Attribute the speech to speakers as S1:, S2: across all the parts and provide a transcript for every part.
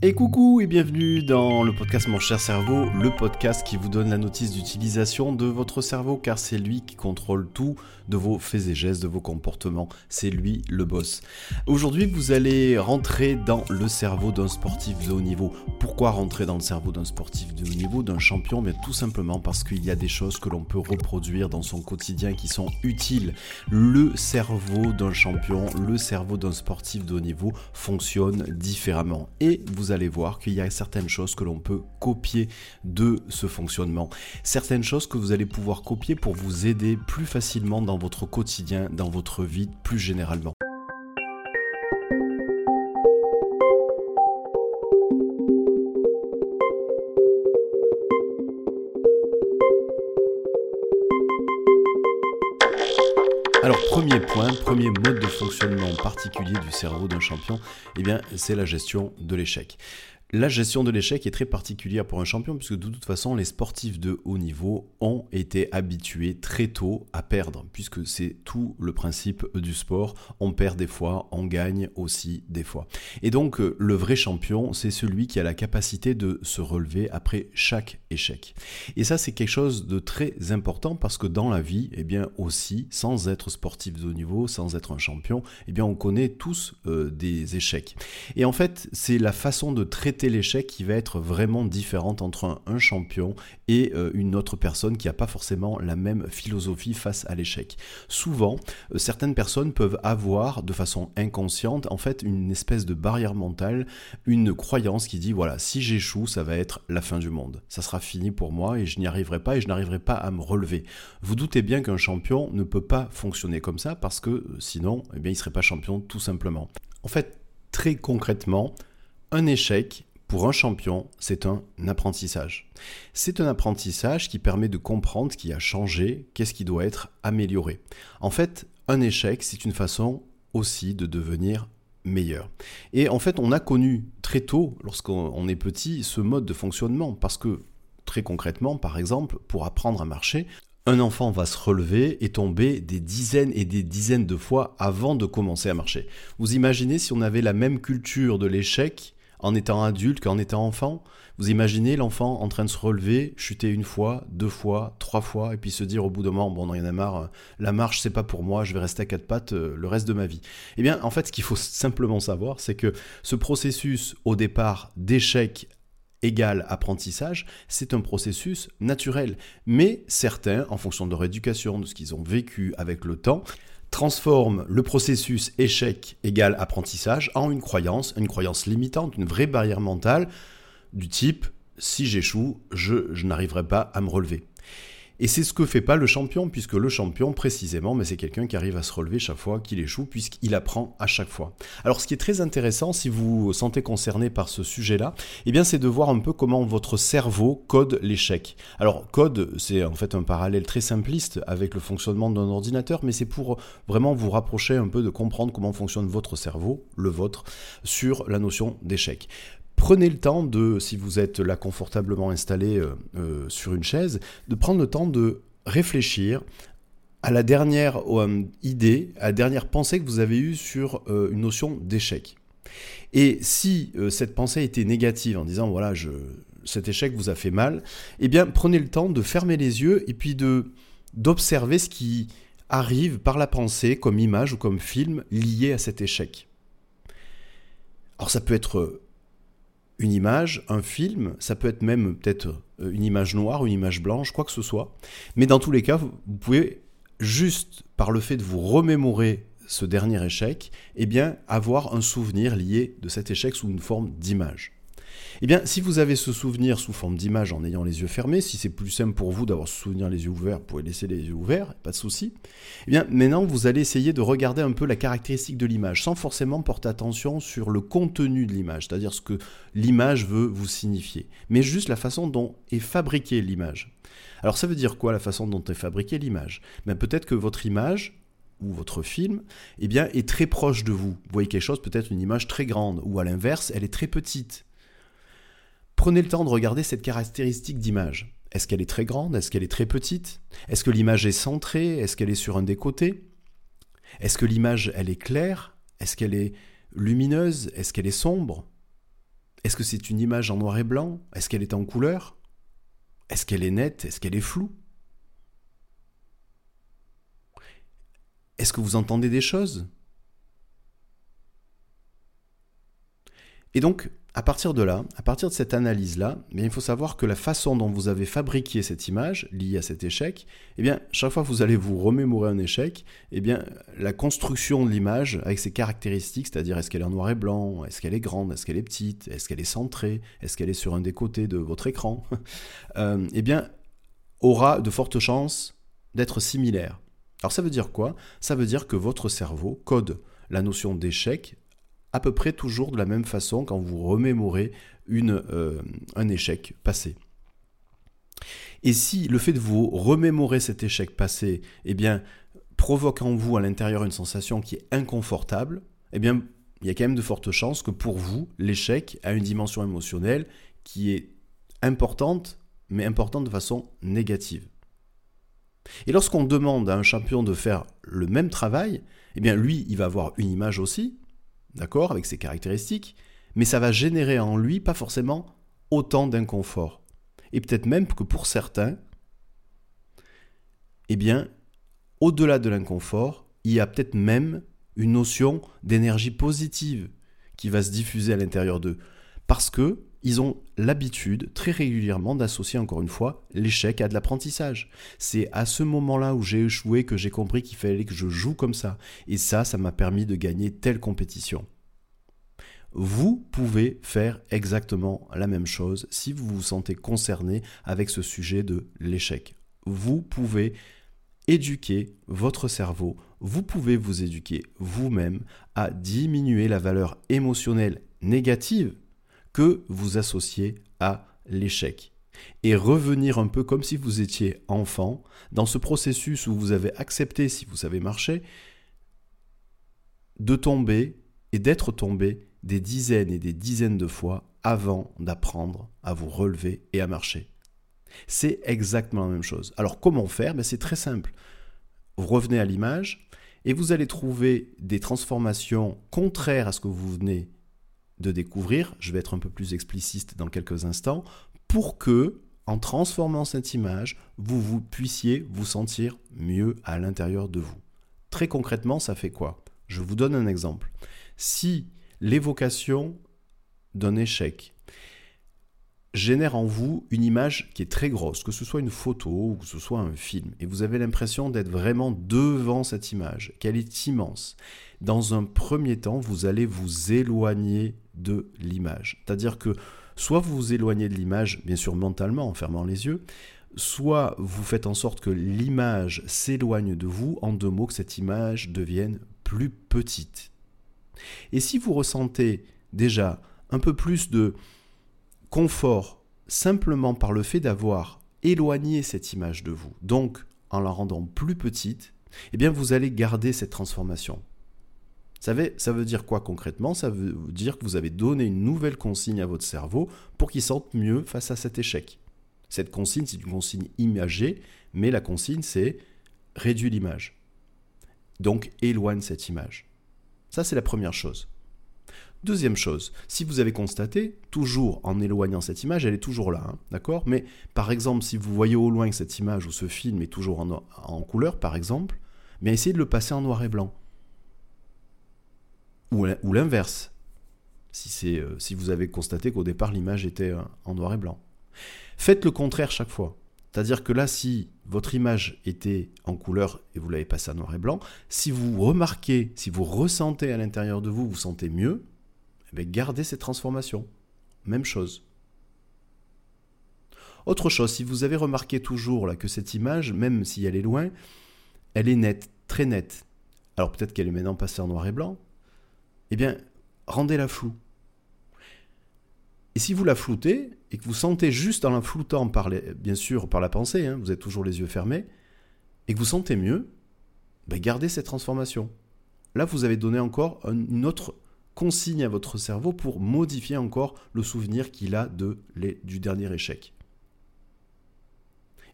S1: Et coucou et bienvenue dans le podcast Mon cher cerveau, le podcast qui vous donne la notice d'utilisation de votre cerveau car c'est lui qui contrôle tout de vos faits et gestes, de vos comportements, c'est lui le boss. Aujourd'hui vous allez rentrer dans le cerveau d'un sportif de haut niveau. Pourquoi rentrer dans le cerveau d'un sportif de haut niveau, d'un champion? Mais tout simplement parce qu'il y a des choses que l'on peut reproduire dans son quotidien qui sont utiles. Le cerveau d'un champion, le cerveau d'un sportif de haut niveau fonctionne différemment et vous allez voir qu'il y a certaines choses que l'on peut copier de ce fonctionnement. Certaines choses que vous allez pouvoir copier pour vous aider plus facilement dans votre quotidien, dans votre vie plus généralement. Premier point, premier mode de fonctionnement particulier du cerveau d'un champion, eh c'est la gestion de l'échec. La gestion de l'échec est très particulière pour un champion puisque de toute façon les sportifs de haut niveau ont été habitués très tôt à perdre puisque c'est tout le principe du sport. On perd des fois, on gagne aussi des fois. Et donc euh, le vrai champion c'est celui qui a la capacité de se relever après chaque échec. Et ça c'est quelque chose de très important parce que dans la vie, eh bien aussi, sans être sportif de haut niveau, sans être un champion, eh bien on connaît tous euh, des échecs. Et en fait c'est la façon de traiter l'échec qui va être vraiment différente entre un, champion et euh, une autre personne qui n'a pas forcément la même philosophie face à l'échec. Souvent, euh, certaines personnes peuvent avoir de façon inconsciente en fait une espèce de barrière mentale, une croyance qui dit voilà, si j'échoue, ça va être la fin du monde. Ça sera fini pour moi et je n'y arriverai pas et je n'arriverai pas à me relever. Vous doutez bien qu'un champion ne peut pas fonctionner comme ça parce que euh, sinon, eh bien, il ne serait pas champion tout simplement. En fait, très concrètement, un échec, pour un champion, c'est un apprentissage. C'est un apprentissage qui permet de comprendre ce qui a changé, qu'est-ce qui doit être amélioré. En fait, un échec, c'est une façon aussi de devenir meilleur. Et en fait, on a connu très tôt, lorsqu'on est petit, ce mode de fonctionnement, parce que très concrètement, par exemple, pour apprendre à marcher, un enfant va se relever et tomber des dizaines et des dizaines de fois avant de commencer à marcher. Vous imaginez si on avait la même culture de l'échec en étant adulte qu'en étant enfant. Vous imaginez l'enfant en train de se relever, chuter une fois, deux fois, trois fois, et puis se dire au bout d'un moment, bon, non, il y en a marre, la marche, c'est pas pour moi, je vais rester à quatre pattes euh, le reste de ma vie. Eh bien, en fait, ce qu'il faut simplement savoir, c'est que ce processus, au départ, d'échec égal apprentissage, c'est un processus naturel. Mais certains, en fonction de leur éducation, de ce qu'ils ont vécu avec le temps, transforme le processus échec égal apprentissage en une croyance, une croyance limitante, une vraie barrière mentale du type si j'échoue, je, je n'arriverai pas à me relever. Et c'est ce que fait pas le champion, puisque le champion, précisément, mais c'est quelqu'un qui arrive à se relever chaque fois qu'il échoue, puisqu'il apprend à chaque fois. Alors, ce qui est très intéressant, si vous vous sentez concerné par ce sujet-là, eh bien, c'est de voir un peu comment votre cerveau code l'échec. Alors, code, c'est en fait un parallèle très simpliste avec le fonctionnement d'un ordinateur, mais c'est pour vraiment vous rapprocher un peu de comprendre comment fonctionne votre cerveau, le vôtre, sur la notion d'échec prenez le temps de, si vous êtes là confortablement installé euh, euh, sur une chaise, de prendre le temps de réfléchir à la dernière euh, idée, à la dernière pensée que vous avez eue sur une notion d'échec. Et si cette pensée était négative en disant voilà, je, cet échec vous a fait mal, eh bien prenez le temps de fermer les yeux et puis de d'observer ce qui arrive par la pensée comme image ou comme film lié à cet échec. Alors ça peut être une image, un film, ça peut être même peut-être euh, une image noire, une image blanche, quoi que ce soit. Mais dans tous les cas, vous pouvez juste par le fait de vous remémorer ce dernier échec, eh bien avoir un souvenir lié de cet échec sous une forme d'image. Eh bien, si vous avez ce souvenir sous forme d'image en ayant les yeux fermés, si c'est plus simple pour vous d'avoir ce souvenir les yeux ouverts, vous pouvez laisser les yeux ouverts, pas de souci. Eh bien, maintenant, vous allez essayer de regarder un peu la caractéristique de l'image, sans forcément porter attention sur le contenu de l'image, c'est-à-dire ce que l'image veut vous signifier, mais juste la façon dont est fabriquée l'image. Alors, ça veut dire quoi la façon dont est fabriquée l'image? Ben, Peut-être que votre image, ou votre film, eh bien, est très proche de vous. Vous voyez quelque chose, peut-être une image très grande, ou à l'inverse, elle est très petite. Prenez le temps de regarder cette caractéristique d'image. Est-ce qu'elle est très grande? Est-ce qu'elle est très petite? Est-ce que l'image est centrée? Est-ce qu'elle est sur un des côtés? Est-ce que l'image, elle est claire? Est-ce qu'elle est lumineuse? Est-ce qu'elle est sombre? Est-ce que c'est une image en noir et blanc? Est-ce qu'elle est en couleur? Est-ce qu'elle est nette? Est-ce qu'elle est floue? Est-ce que vous entendez des choses? Et donc, à partir de là, à partir de cette analyse-là, eh il faut savoir que la façon dont vous avez fabriqué cette image liée à cet échec, eh bien, chaque fois que vous allez vous remémorer un échec, eh bien, la construction de l'image avec ses caractéristiques, c'est-à-dire est-ce qu'elle est en noir et blanc, est-ce qu'elle est grande, est-ce qu'elle est petite, est-ce qu'elle est centrée, est-ce qu'elle est sur un des côtés de votre écran, euh, eh bien, aura de fortes chances d'être similaire. Alors ça veut dire quoi? Ça veut dire que votre cerveau code la notion d'échec à peu près toujours de la même façon quand vous remémorez euh, un échec passé. Et si le fait de vous remémorer cet échec passé, eh bien, provoque en vous à l'intérieur une sensation qui est inconfortable, eh bien, il y a quand même de fortes chances que pour vous, l'échec a une dimension émotionnelle qui est importante, mais importante de façon négative. Et lorsqu'on demande à un champion de faire le même travail, eh bien lui, il va avoir une image aussi, d'accord, avec ses caractéristiques, mais ça va générer en lui pas forcément autant d'inconfort. Et peut-être même que pour certains, eh bien, au-delà de l'inconfort, il y a peut-être même une notion d'énergie positive qui va se diffuser à l'intérieur d'eux. Parce que ils ont l'habitude très régulièrement d'associer encore une fois l'échec à de l'apprentissage. C'est à ce moment-là où j'ai échoué que j'ai compris qu'il fallait que je joue comme ça. Et ça, ça m'a permis de gagner telle compétition. Vous pouvez faire exactement la même chose si vous vous sentez concerné avec ce sujet de l'échec. Vous pouvez éduquer votre cerveau, vous pouvez vous éduquer vous-même à diminuer la valeur émotionnelle négative que vous associez à l'échec. Et revenir un peu comme si vous étiez enfant, dans ce processus où vous avez accepté, si vous savez marcher, de tomber et d'être tombé des dizaines et des dizaines de fois avant d'apprendre à vous relever et à marcher. C'est exactement la même chose. Alors comment faire? Ben, C'est très simple. Vous revenez à l'image et vous allez trouver des transformations contraires à ce que vous venez de découvrir, je vais être un peu plus explicite dans quelques instants, pour que, en transformant cette image, vous, vous puissiez vous sentir mieux à l'intérieur de vous. Très concrètement, ça fait quoi? Je vous donne un exemple. Si l'évocation d'un échec génère en vous une image qui est très grosse, que ce soit une photo ou que ce soit un film, et vous avez l'impression d'être vraiment devant cette image, qu'elle est immense, dans un premier temps, vous allez vous éloigner de l'image. C'est-à-dire que soit vous vous éloignez de l'image, bien sûr mentalement, en fermant les yeux, soit vous faites en sorte que l'image s'éloigne de vous, en deux mots, que cette image devienne plus petite. Et si vous ressentez déjà un peu plus de confort simplement par le fait d'avoir éloigné cette image de vous, donc en la rendant plus petite, eh bien vous allez garder cette transformation. Ça veut, ça veut dire quoi concrètement? Ça veut dire que vous avez donné une nouvelle consigne à votre cerveau pour qu'il sente mieux face à cet échec. Cette consigne, c'est une consigne imagée, mais la consigne, c'est réduire l'image. Donc éloigne cette image. Ça, c'est la première chose. Deuxième chose, si vous avez constaté, toujours en éloignant cette image, elle est toujours là, hein, d'accord? Mais par exemple, si vous voyez au loin que cette image ou ce film est toujours en, couleur, par exemple, mais essayez de le passer en noir et blanc. Ou, l'inverse, si, euh, si vous avez constaté qu'au départ l'image était euh, en noir et blanc. Faites le contraire chaque fois. C'est-à-dire que là, si votre image était en couleur et vous l'avez passée en noir et blanc, si vous remarquez, si vous ressentez à l'intérieur de vous, vous sentez mieux, eh gardez cette transformation. Même chose. Autre chose, si vous avez remarqué toujours là, que cette image, même si elle est loin, elle est nette, très nette. Alors peut-être qu'elle est maintenant passée en noir et blanc. Eh bien, rendez-la floue. Et si vous la floutez, et que vous sentez juste en la floutant, par bien sûr par la pensée, hein, vous êtes toujours les yeux fermés, et que vous sentez mieux, ben gardez cette transformation. Là, vous avez donné encore une autre consigne à votre cerveau pour modifier encore le souvenir qu'il a de du dernier échec.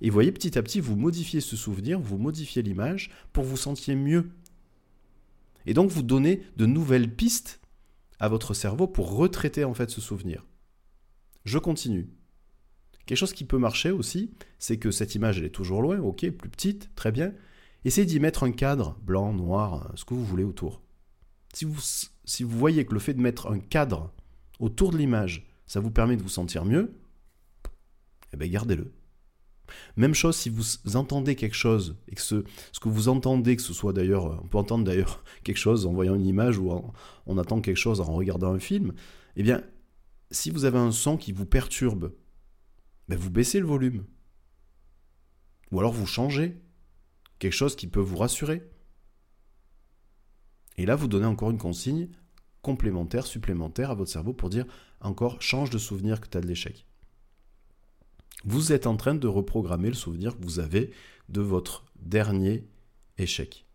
S1: Et voyez, petit à petit, vous modifiez ce souvenir, vous modifiez l'image pour vous sentir mieux. Et donc, vous donnez de nouvelles pistes à votre cerveau pour retraiter en fait ce souvenir. je continue. Quelque chose qui peut marcher aussi, c'est que cette image, elle est toujours loin, ok, plus petite, très bien. Essayez d'y mettre un cadre, blanc, noir, ce que vous voulez autour. Si vous, si vous voyez que le fait de mettre un cadre autour de l'image, ça vous permet de vous sentir mieux, eh bien gardez-le. Même chose si vous entendez quelque chose et que ce, que vous entendez, que ce soit d'ailleurs, on peut entendre d'ailleurs quelque chose en voyant une image ou en, on attend quelque chose en regardant un film, eh bien, si vous avez un son qui vous perturbe, ben vous baissez le volume. Ou alors vous changez. Quelque chose qui peut vous rassurer. Et là, vous donnez encore une consigne complémentaire, supplémentaire à votre cerveau pour dire encore change de souvenir que tu as de l'échec. Vous êtes en train de reprogrammer le souvenir que vous avez de votre dernier échec.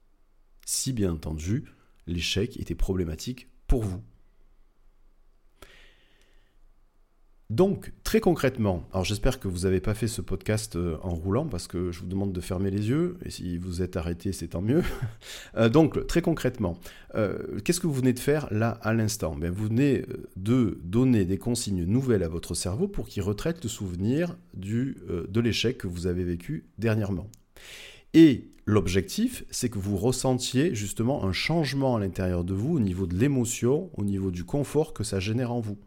S1: Si bien entendu, l'échec était problématique pour vous. Donc, très concrètement, alors j'espère que vous n'avez pas fait ce podcast euh, en roulant parce que je vous demande de fermer les yeux et si vous êtes arrêté, c'est tant mieux. Euh, donc, très concrètement, euh, qu'est-ce que vous venez de faire là à l'instant? Ben, Vous venez de donner des consignes nouvelles à votre cerveau pour qu'il retraite le souvenir du, de l'échec que vous avez vécu dernièrement. Et l'objectif, c'est que vous ressentiez justement un changement à l'intérieur de vous au niveau de l'émotion, au niveau du confort que ça génère en vous.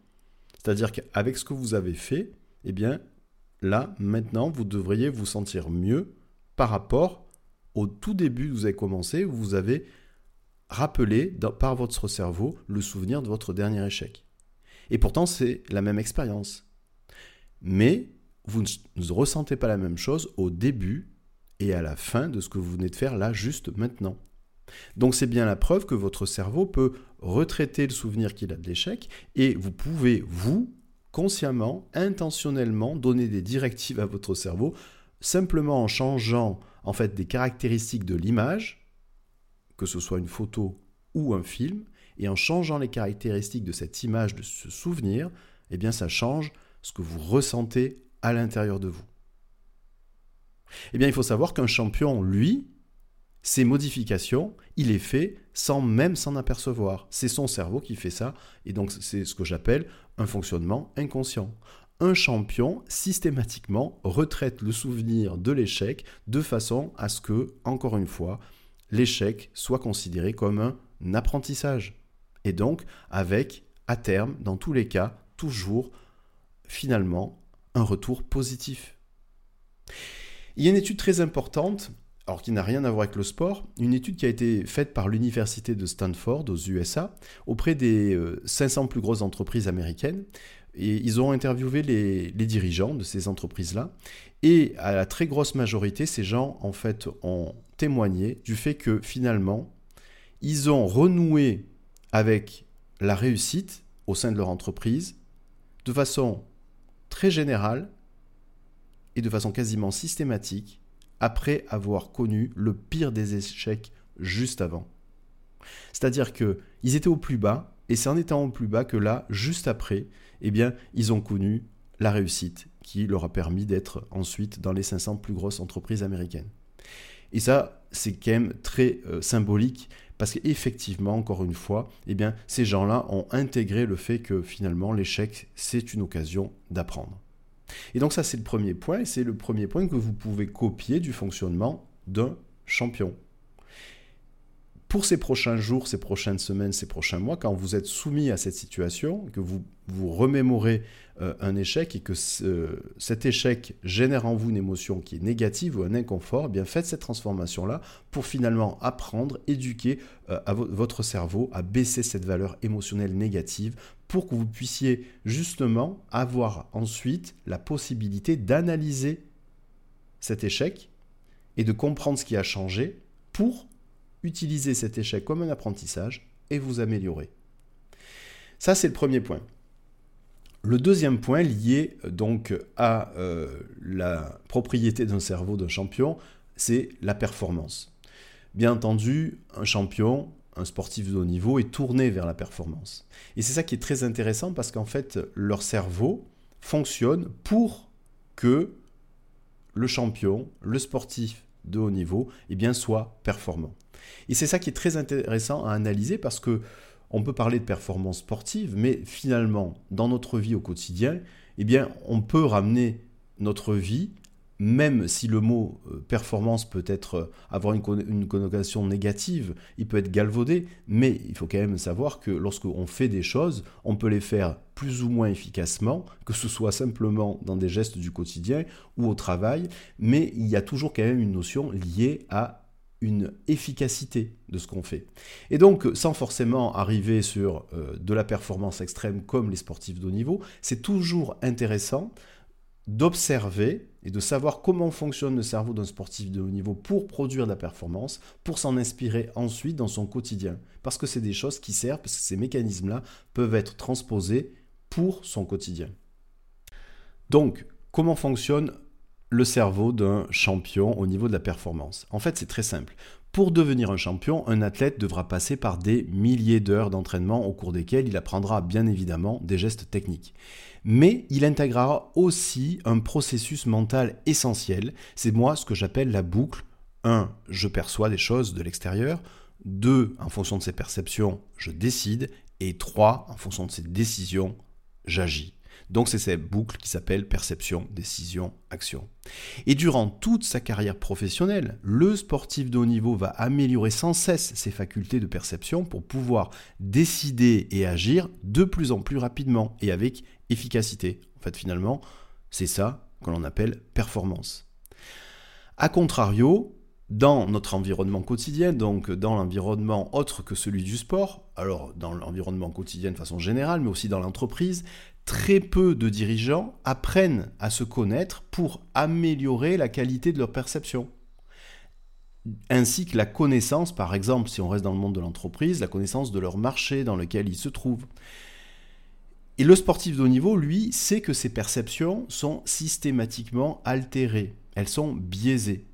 S1: C'est-à-dire qu'avec ce que vous avez fait, eh bien, là, maintenant, vous devriez vous sentir mieux par rapport au tout début où vous avez commencé, où vous avez rappelé par votre cerveau le souvenir de votre dernier échec. Et pourtant, c'est la même expérience. Mais vous ne ressentez pas la même chose au début et à la fin de ce que vous venez de faire là, juste maintenant. Donc c'est bien la preuve que votre cerveau peut retraiter le souvenir qu'il a de l'échec et vous pouvez, vous, consciemment, intentionnellement, donner des directives à votre cerveau simplement en changeant en fait des caractéristiques de l'image, que ce soit une photo ou un film, et en changeant les caractéristiques de cette image, de ce souvenir, eh bien ça change ce que vous ressentez à l'intérieur de vous. Eh bien, il faut savoir qu'un champion, lui, ces modifications, il les fait sans même s'en apercevoir. C'est son cerveau qui fait ça, et donc c'est ce que j'appelle un fonctionnement inconscient. Un champion, systématiquement, retraite le souvenir de l'échec de façon à ce que, encore une fois, l'échec soit considéré comme un apprentissage. Et donc, avec, à terme, dans tous les cas, toujours, finalement, un retour positif. Il y a une étude très importante alors qui n'a rien à voir avec le sport, une étude qui a été faite par l'université de Stanford aux USA auprès des 500 euh, plus grosses entreprises américaines. Et ils ont interviewé les, dirigeants de ces entreprises-là. Et à la très grosse majorité, ces gens, en fait, ont témoigné du fait que finalement, ils ont renoué avec la réussite au sein de leur entreprise de façon très générale et de façon quasiment systématique après avoir connu le pire des échecs juste avant. C'est-à-dire que ils étaient au plus bas et c'est en étant au plus bas que là, juste après, eh bien, ils ont connu la réussite qui leur a permis d'être ensuite dans les 500 plus grosses entreprises américaines. Et ça, c'est quand même très euh, symbolique parce qu'effectivement, encore une fois, eh bien, ces gens-là ont intégré le fait que finalement l'échec, c'est une occasion d'apprendre. Et donc ça, c'est le premier point, et c'est le premier point que vous pouvez copier du fonctionnement d'un champion. Pour ces prochains jours, ces prochaines semaines, ces prochains mois, quand vous êtes soumis à cette situation, que vous vous remémorez euh, un échec et que cet échec génère en vous une émotion qui est négative ou un inconfort, eh bien faites cette transformation-là pour finalement apprendre, éduquer euh, à votre cerveau à baisser cette valeur émotionnelle négative pour que vous puissiez justement avoir ensuite la possibilité d'analyser cet échec et de comprendre ce qui a changé pour utiliser cet échec comme un apprentissage et vous améliorer. Ça, c'est le premier point. Le deuxième point lié donc à euh, la propriété d'un cerveau d'un champion, c'est la performance. Bien entendu, un champion un sportif de haut niveau est tourné vers la performance. Et c'est ça qui est très intéressant parce qu'en fait, leur cerveau fonctionne pour que le champion, le sportif de haut niveau, eh bien, soit performant. Et c'est ça qui est très intéressant à analyser parce que on peut parler de performance sportive, mais finalement, dans notre vie au quotidien, eh bien, on peut ramener notre vie même si le mot euh, performance peut être euh, avoir une, connotation négative, il peut être galvaudé, mais il faut quand même savoir que lorsqu'on fait des choses, on peut les faire plus ou moins efficacement, que ce soit simplement dans des gestes du quotidien ou au travail, mais il y a toujours quand même une notion liée à une efficacité de ce qu'on fait. Et donc, sans forcément arriver sur euh, de la performance extrême comme les sportifs de haut niveau, c'est toujours intéressant d'observer et de savoir comment fonctionne le cerveau d'un sportif de haut niveau pour produire de la performance, pour s'en inspirer ensuite dans son quotidien. Parce que c'est des choses qui servent, parce que ces mécanismes-là peuvent être transposés pour son quotidien. Donc, comment fonctionne le cerveau d'un champion au niveau de la performance? En fait, c'est très simple. Pour devenir un champion, un athlète devra passer par des milliers d'heures d'entraînement au cours desquelles il apprendra bien évidemment des gestes techniques mais il intégrera aussi un processus mental essentiel. C'est moi ce que j'appelle la boucle. 1. Je perçois des choses de l'extérieur. 2. En fonction de ces perceptions, je décide. Et 3. En fonction de ces décisions, j'agis. Donc c'est cette boucle qui s'appelle perception, décision, action. Et durant toute sa carrière professionnelle, le sportif de haut niveau va améliorer sans cesse ses facultés de perception pour pouvoir décider et agir de plus en plus rapidement et avec efficacité. En fait, finalement, c'est ça que l'on appelle performance. A contrario, dans notre environnement quotidien, donc dans l'environnement autre que celui du sport, alors dans l'environnement quotidien de façon générale, mais aussi dans l'entreprise, très peu de dirigeants apprennent à se connaître pour améliorer la qualité de leur perception. Ainsi que la connaissance, par exemple, si on reste dans le monde de l'entreprise, la connaissance de leur marché dans lequel ils se trouvent. Et le sportif de haut niveau, lui, sait que ses perceptions sont systématiquement altérées, elles sont biaisées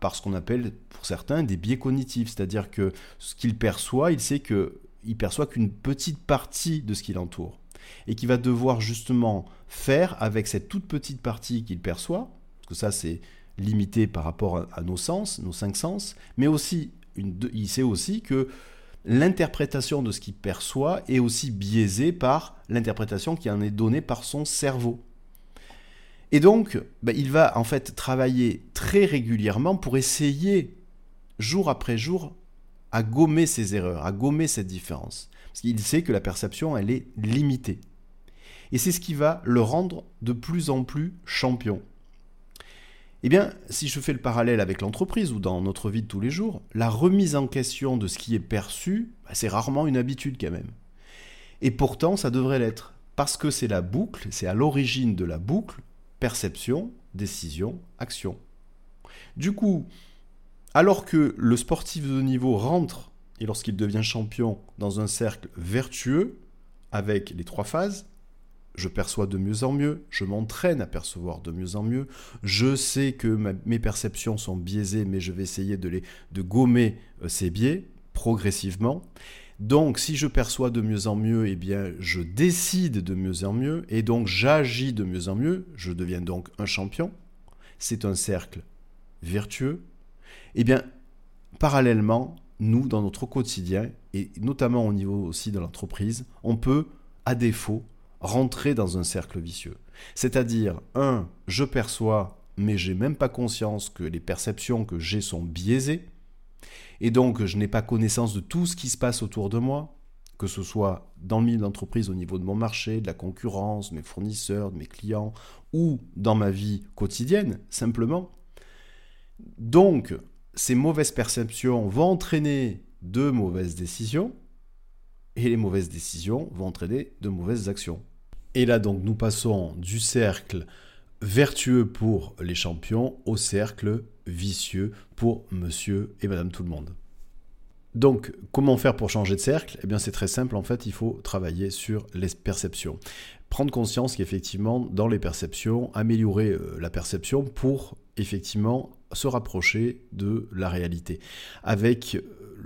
S1: par ce qu'on appelle pour certains des biais cognitifs, c'est-à-dire que ce qu'il perçoit, il sait que il perçoit qu'une petite partie de ce qui l'entoure et qu'il va devoir justement faire avec cette toute petite partie qu'il perçoit, parce que ça c'est limité par rapport à, nos sens, nos cinq sens, mais aussi il sait aussi que l'interprétation de ce qu'il perçoit est aussi biaisée par l'interprétation qui en est donnée par son cerveau. Et donc, bah, il va en fait travailler très régulièrement pour essayer, jour après jour, à gommer ses erreurs, à gommer cette différence. Parce qu'il sait que la perception, elle est limitée. Et c'est ce qui va le rendre de plus en plus champion. Eh bien, si je fais le parallèle avec l'entreprise ou dans notre vie de tous les jours, la remise en question de ce qui est perçu, bah, c'est rarement une habitude quand même. Et pourtant, ça devrait l'être, parce que c'est la boucle, c'est à l'origine de la boucle, perception, décision, action. Du coup, alors que le sportif de niveau rentre, et lorsqu'il devient champion, dans un cercle vertueux, avec les trois phases, je perçois de mieux en mieux, je m'entraîne à percevoir de mieux en mieux, je sais que mes perceptions sont biaisées, mais je vais essayer de, de gommer euh, ces biais progressivement. Donc si je perçois de mieux en mieux, eh bien je décide de mieux en mieux, et donc j'agis de mieux en mieux, je deviens donc un champion. C'est un cercle vertueux. Eh bien, parallèlement, nous, dans notre quotidien, et notamment au niveau aussi de l'entreprise, on peut, à défaut, rentrer dans un cercle vicieux. C'est-à-dire, un, je perçois, mais j'ai même pas conscience que les perceptions que j'ai sont biaisées, et donc je n'ai pas connaissance de tout ce qui se passe autour de moi, que ce soit dans le milieu d'entreprise au niveau de mon marché, de la concurrence, mes fournisseurs, de mes clients, ou dans ma vie quotidienne, simplement. Donc, ces mauvaises perceptions vont entraîner de mauvaises décisions, et les mauvaises décisions vont entraîner de mauvaises actions. Et là, donc, nous passons du cercle vertueux pour les champions au cercle vicieux pour monsieur et madame tout le monde. Donc, comment faire pour changer de cercle? Eh bien, c'est très simple. En fait, il faut travailler sur les perceptions. Prendre conscience qu'effectivement, dans les perceptions, améliorer euh, la perception pour effectivement se rapprocher de la réalité. Avec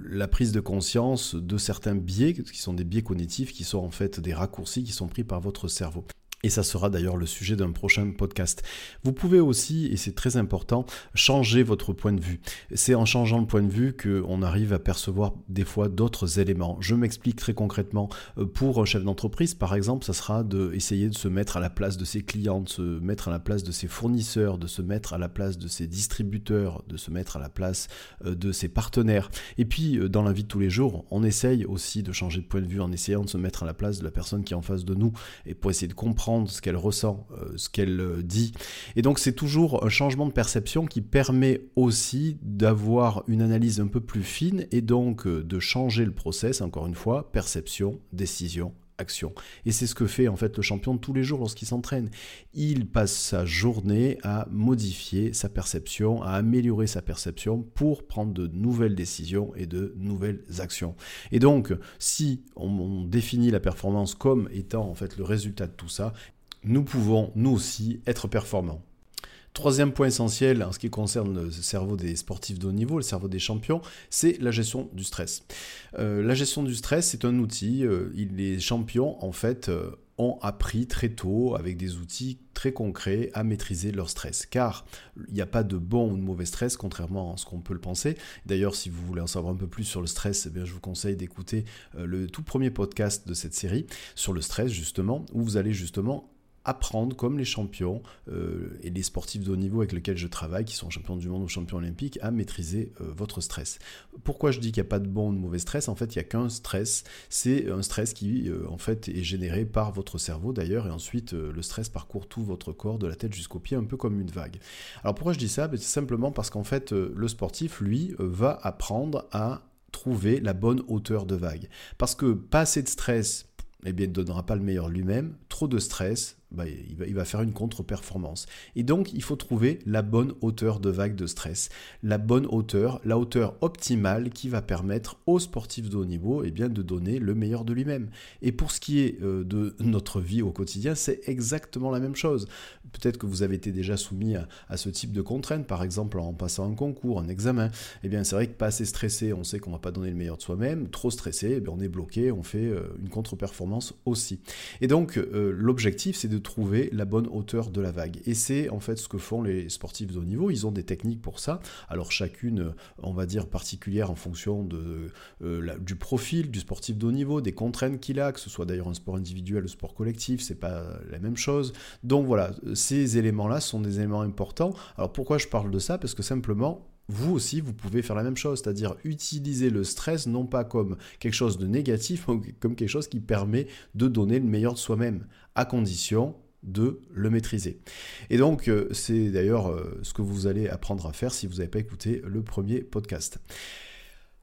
S1: la prise de conscience de certains biais, qui sont des biais cognitifs, qui sont en fait des raccourcis qui sont pris par votre cerveau. Et ça sera d'ailleurs le sujet d'un prochain podcast. Vous pouvez aussi, et c'est très important, changer votre point de vue. C'est en changeant le point de vue qu'on arrive à percevoir des fois d'autres éléments. Je m'explique très concrètement. Euh, pour un chef d'entreprise, par exemple, ça sera d'essayer de se mettre à la place de ses clients, de se mettre à la place de ses fournisseurs, de se mettre à la place de ses distributeurs, de se mettre à la place euh, de ses partenaires. Et puis, euh, dans la vie de tous les jours, on essaye aussi de changer de point de vue en essayant de se mettre à la place de la personne qui est en face de nous et pour essayer de comprendre ce qu'elle ressent, euh, ce qu'elle euh, dit. Et donc c'est toujours un changement de perception qui permet aussi d'avoir une analyse un peu plus fine et donc euh, de changer le process, encore une fois, perception, décision, action. Et c'est ce que fait en fait le champion tous les jours lorsqu'il s'entraîne. Il passe sa journée à modifier sa perception, à améliorer sa perception pour prendre de nouvelles décisions et de nouvelles actions. Et donc, si on, définit la performance comme étant en fait le résultat de tout ça, nous pouvons nous aussi être performants. Troisième point essentiel en ce qui concerne le cerveau des sportifs de haut niveau, le cerveau des champions, c'est la gestion du stress. Euh, la gestion du stress, c'est un outil. Euh, les champions, en fait, euh, ont appris très tôt, avec des outils très concrets, à maîtriser leur stress. Car il n'y a pas de bon ou de mauvais stress, contrairement à ce qu'on peut le penser. D'ailleurs, si vous voulez en savoir un peu plus sur le stress, eh bien, je vous conseille d'écouter le tout premier podcast de cette série sur le stress, justement, où vous allez justement apprendre comme les champions euh, et les sportifs de haut niveau avec lesquels je travaille, qui sont champions du monde ou champions olympiques, à maîtriser euh, votre stress. Pourquoi je dis qu'il n'y a pas de bon ou de mauvais stress? En fait, il n'y a qu'un stress. C'est un stress qui, euh, en fait, est généré par votre cerveau d'ailleurs, et ensuite le stress parcourt tout votre corps, de la tête jusqu'aux pieds, un peu comme une vague. Alors pourquoi je dis ça? Ben, C'est simplement parce qu'en fait, le sportif, lui, va apprendre à trouver la bonne hauteur de vague. Parce que pas assez de stress, eh bien, ne donnera pas le meilleur lui-même. Trop de stress, bah, il, va, faire une contre-performance. Et donc, il faut trouver la bonne hauteur de vague de stress, la bonne hauteur, la hauteur optimale qui va permettre aux sportifs de haut niveau eh bien, de donner le meilleur de lui-même. Et pour ce qui est euh, de notre vie au quotidien, c'est exactement la même chose. Peut-être que vous avez été déjà soumis à, ce type de contraintes, par exemple en passant un concours, un examen. Eh bien, c'est vrai que pas assez stressé, on sait qu'on va pas donner le meilleur de soi-même. Trop stressé, eh on est bloqué, on fait euh, une contre-performance aussi. Et donc, euh, l'objectif, c'est de trouver la bonne hauteur de la vague. Et c'est en fait ce que font les sportifs de haut niveau. Ils ont des techniques pour ça. Alors chacune, on va dire, particulière en fonction de, euh, du profil du sportif de haut niveau, des contraintes qu'il a, que ce soit d'ailleurs un sport individuel ou sport collectif, c'est pas la même chose. Donc voilà, ces éléments-là sont des éléments importants. Alors pourquoi je parle de ça? Parce que simplement, vous aussi, vous pouvez faire la même chose, c'est-à-dire utiliser le stress non pas comme quelque chose de négatif, mais comme quelque chose qui permet de donner le meilleur de soi-même, à condition de le maîtriser. Et donc, euh, c'est d'ailleurs euh, ce que vous allez apprendre à faire si vous n'avez pas écouté le premier podcast.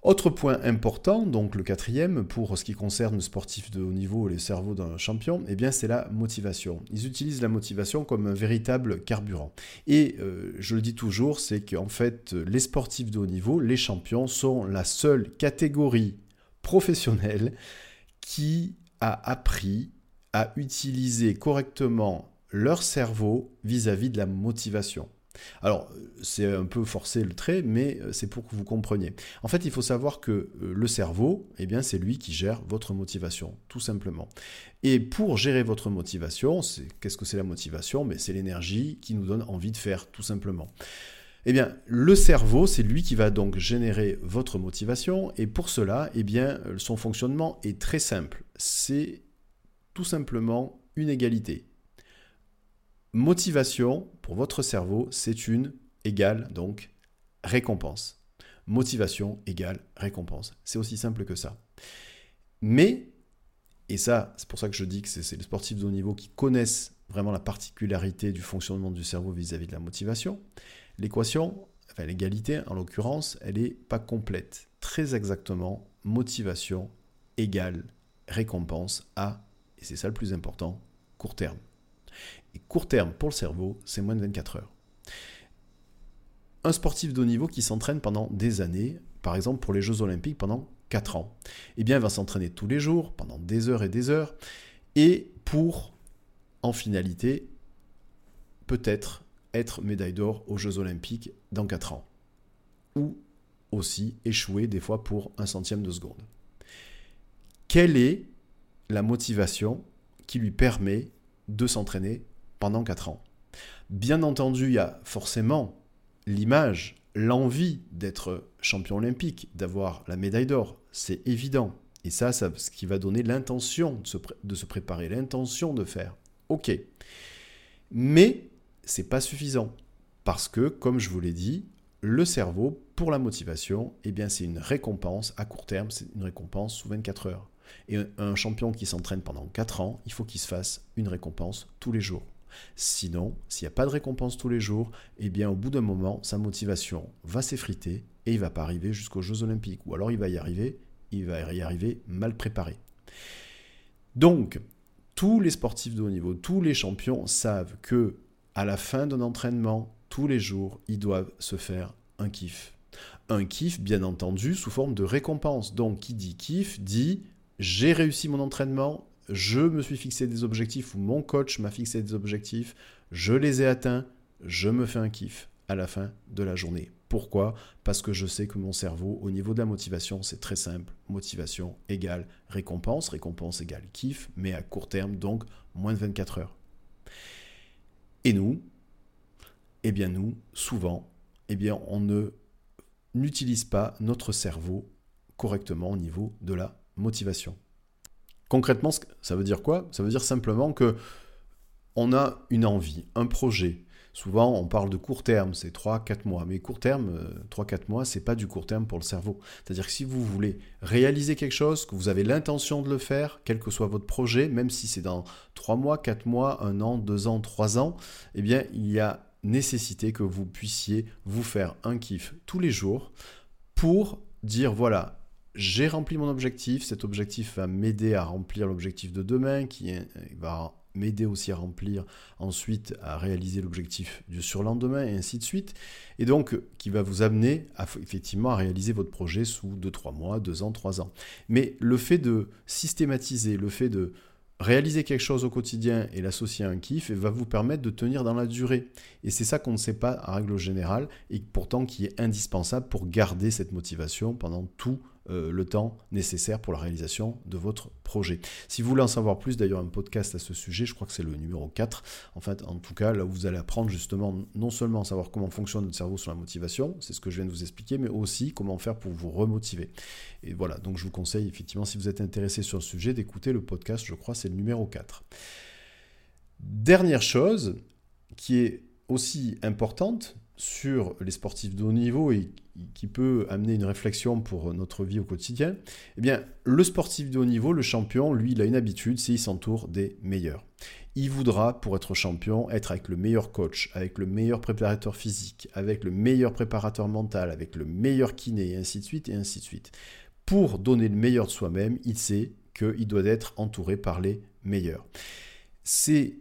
S1: Autre point important, donc le quatrième, pour ce qui concerne le sportif de haut niveau et les cerveaux d'un champion, eh bien c'est la motivation. Ils utilisent la motivation comme un véritable carburant. Et euh, je le dis toujours, c'est qu'en fait, les sportifs de haut niveau, les champions, sont la seule catégorie professionnelle qui a appris à utiliser correctement leur cerveau vis à -vis de la motivation. Alors, c'est un peu forcé le trait, mais euh, c'est pour que vous compreniez. En fait, il faut savoir que euh, le cerveau, eh bien, c'est lui qui gère votre motivation, tout simplement. Et pour gérer votre motivation, qu'est-ce que c'est la motivation? Mais c'est l'énergie qui nous donne envie de faire, tout simplement. Eh bien, le cerveau, c'est lui qui va donc générer votre motivation, et pour cela, eh son fonctionnement est très simple. C'est tout simplement une égalité Motivation, pour votre cerveau, c'est une égale donc récompense. Motivation égale récompense. C'est aussi simple que ça. Mais, et ça, c'est pour ça que je dis que c'est les sportifs de haut niveau qui connaissent vraiment la particularité du fonctionnement du cerveau vis-à-vis de la motivation, l'équation, enfin l'égalité en l'occurrence, elle n'est pas complète. Très exactement, motivation égale récompense à, et c'est ça le plus important, court terme. Et court terme pour le cerveau, c'est moins de 24 heures. Un sportif de haut niveau qui s'entraîne pendant des années, par exemple pour les Jeux Olympiques pendant 4 ans, eh bien, il va s'entraîner tous les jours, pendant des heures et des heures, et pour, en finalité, peut-être être médaille d'or aux Jeux Olympiques dans 4 ans. Ou aussi échouer des fois pour un centième de seconde. Quelle est la motivation qui lui permet de s'entraîner pendant 4 ans. Bien entendu, il y a forcément l'image, l'envie d'être champion olympique, d'avoir la médaille d'or, c'est évident. Et ça, c'est ce qui va donner l'intention de se, de se préparer, l'intention de faire. Ok. Mais c'est pas suffisant. Parce que, comme je vous l'ai dit, le cerveau, pour la motivation, eh bien, c'est une récompense à court terme, c'est une récompense sous 24 heures. Et un, champion qui s'entraîne pendant 4 ans, il faut qu'il se fasse une récompense tous les jours. Sinon, s'il n'y a pas de récompense tous les jours, eh bien, au bout d'un moment, sa motivation va s'effriter et il va pas arriver jusqu'aux Jeux Olympiques. Ou alors il va y arriver, il va y arriver mal préparé. Donc, tous les sportifs de haut niveau, tous les champions savent que à la fin d'un entraînement, tous les jours, ils doivent se faire un kiff. Un kiff, bien entendu, sous forme de récompense. Donc, qui dit kiff dit j'ai réussi mon entraînement, je me suis fixé des objectifs ou mon coach m'a fixé des objectifs, je les ai atteints, je me fais un kiff à la fin de la journée. Pourquoi? Parce que je sais que mon cerveau, au niveau de la motivation, c'est très simple. Motivation égale récompense, récompense égale kiff, mais à court terme, donc moins de 24 heures. Et nous, eh bien nous, souvent, eh bien on ne n'utilise pas notre cerveau correctement au niveau de la motivation. Concrètement, ça veut dire quoi? Ça veut dire simplement que on a une envie, un projet, Souvent, on parle de court terme, c'est 3-4 mois. Mais court terme, 3-4 euh, mois, c'est pas du court terme pour le cerveau. C'est-à-dire que si vous voulez réaliser quelque chose, que vous avez l'intention de le faire, quel que soit votre projet, même si c'est dans 3 mois, 4 mois, 1 an, 2 ans, 3 ans, eh bien, il y a nécessité que vous puissiez vous faire un kiff tous les jours pour dire voilà, j'ai rempli mon objectif, cet objectif va m'aider à remplir l'objectif de demain qui va m'aider aussi à remplir, ensuite à réaliser l'objectif du surlendemain, et ainsi de suite. Et donc, qui va vous amener effectivement à réaliser votre projet sous 2-3 mois, 2 ans, 3 ans. Mais le fait de systématiser, le fait de réaliser quelque chose au quotidien et l'associer à un kiff va vous permettre de tenir dans la durée. Et c'est ça qu'on ne sait pas à règle générale et pourtant qui est indispensable pour garder cette motivation pendant tout euh, le temps nécessaire pour la réalisation de votre projet. Si vous voulez en savoir plus, d'ailleurs un podcast à ce sujet, je crois que c'est le numéro 4. En fait, en tout cas, là vous allez apprendre justement non seulement à savoir comment fonctionne notre cerveau sur la motivation, c'est ce que je viens de vous expliquer, mais aussi comment faire pour vous remotiver. Et voilà, donc je vous conseille effectivement, si vous êtes intéressé sur le sujet, d'écouter le podcast, je crois c'est le numéro 4. Dernière chose qui est aussi importante, sur les sportifs de haut niveau et qui peut amener une réflexion pour notre vie au quotidien, eh bien, le sportif de haut niveau, le champion, lui, il a une habitude, c'est qu'il s'entoure des meilleurs. Il voudra, pour être champion, être avec le meilleur coach, avec le meilleur préparateur physique, avec le meilleur préparateur mental, avec le meilleur kiné, et ainsi de suite, et ainsi de suite. Pour donner le meilleur de soi-même, il sait qu'il doit être entouré par les meilleurs. C'est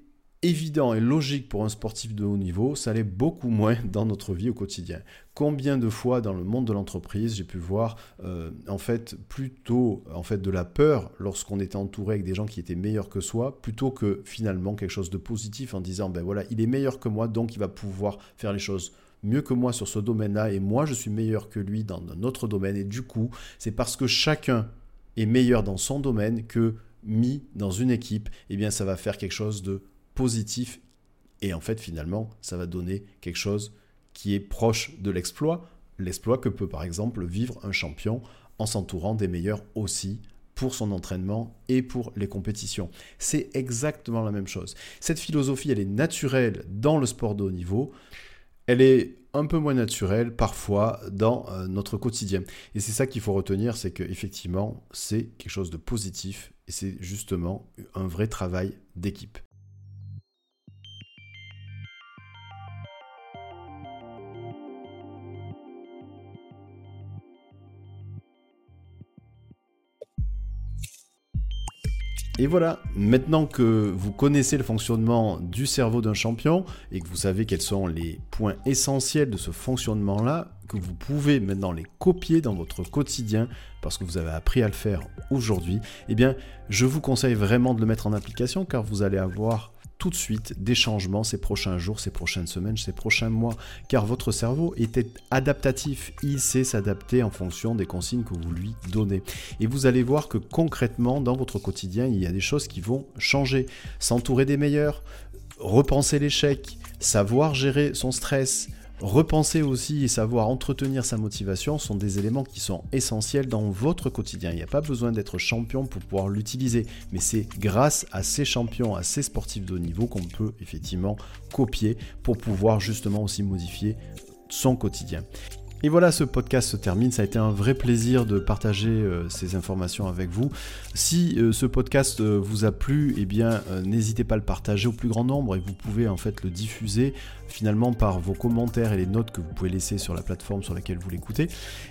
S1: évident et logique pour un sportif de haut niveau, ça l'est beaucoup moins dans notre vie au quotidien. Combien de fois dans le monde de l'entreprise j'ai pu voir euh, en fait plutôt en fait de la peur lorsqu'on était entouré avec des gens qui étaient meilleurs que soi, plutôt que finalement quelque chose de positif en disant ben voilà il est meilleur que moi donc il va pouvoir faire les choses mieux que moi sur ce domaine-là et moi je suis meilleur que lui dans un autre domaine et du coup c'est parce que chacun est meilleur dans son domaine que mis dans une équipe, eh bien ça va faire quelque chose de positif. Et en fait, finalement, ça va donner quelque chose qui est proche de l'exploit. L'exploit que peut par exemple vivre un champion en s'entourant des meilleurs aussi pour son entraînement et pour les compétitions. C'est exactement la même chose. Cette philosophie, elle est naturelle dans le sport de haut niveau. Elle est un peu moins naturelle parfois dans euh, notre quotidien. Et c'est ça qu'il faut retenir, c'est qu'effectivement, c'est quelque chose de positif et c'est justement un vrai travail d'équipe. Et voilà, maintenant que vous connaissez le fonctionnement du cerveau d'un champion et que vous savez quels sont les points essentiels de ce fonctionnement-là, vous pouvez maintenant les copier dans votre quotidien parce que vous avez appris à le faire aujourd'hui, eh bien, je vous conseille vraiment de le mettre en application car vous allez avoir tout de suite des changements ces prochains jours, ces prochaines semaines, ces prochains mois, car votre cerveau est adaptatif, il sait s'adapter en fonction des consignes que vous lui donnez. Et vous allez voir que concrètement, dans votre quotidien, il y a des choses qui vont changer. S'entourer des meilleurs, repenser l'échec, savoir gérer son stress, Repenser aussi et savoir entretenir sa motivation sont des éléments qui sont essentiels dans votre quotidien. Il n'y a pas besoin d'être champion pour pouvoir l'utiliser, mais c'est grâce à ces champions, à ces sportifs de haut niveau qu'on peut effectivement copier pour pouvoir justement aussi modifier son quotidien. Et voilà, ce podcast se termine. Ça a été un vrai plaisir de partager euh, ces informations avec vous. Si euh, ce podcast euh, vous a plu, eh bien, n'hésitez pas à le partager au plus grand nombre et vous pouvez en fait le diffuser finalement par vos commentaires et les notes que vous pouvez laisser sur la plateforme sur laquelle vous l'écoutez.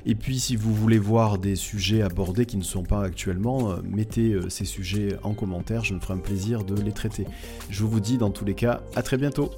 S1: Et puis, si vous voulez voir des sujets abordés qui ne sont pas actuellement, mettez ces sujets en commentaire. Je me ferai un plaisir de les traiter. Je vous dis dans tous les cas, à très bientôt.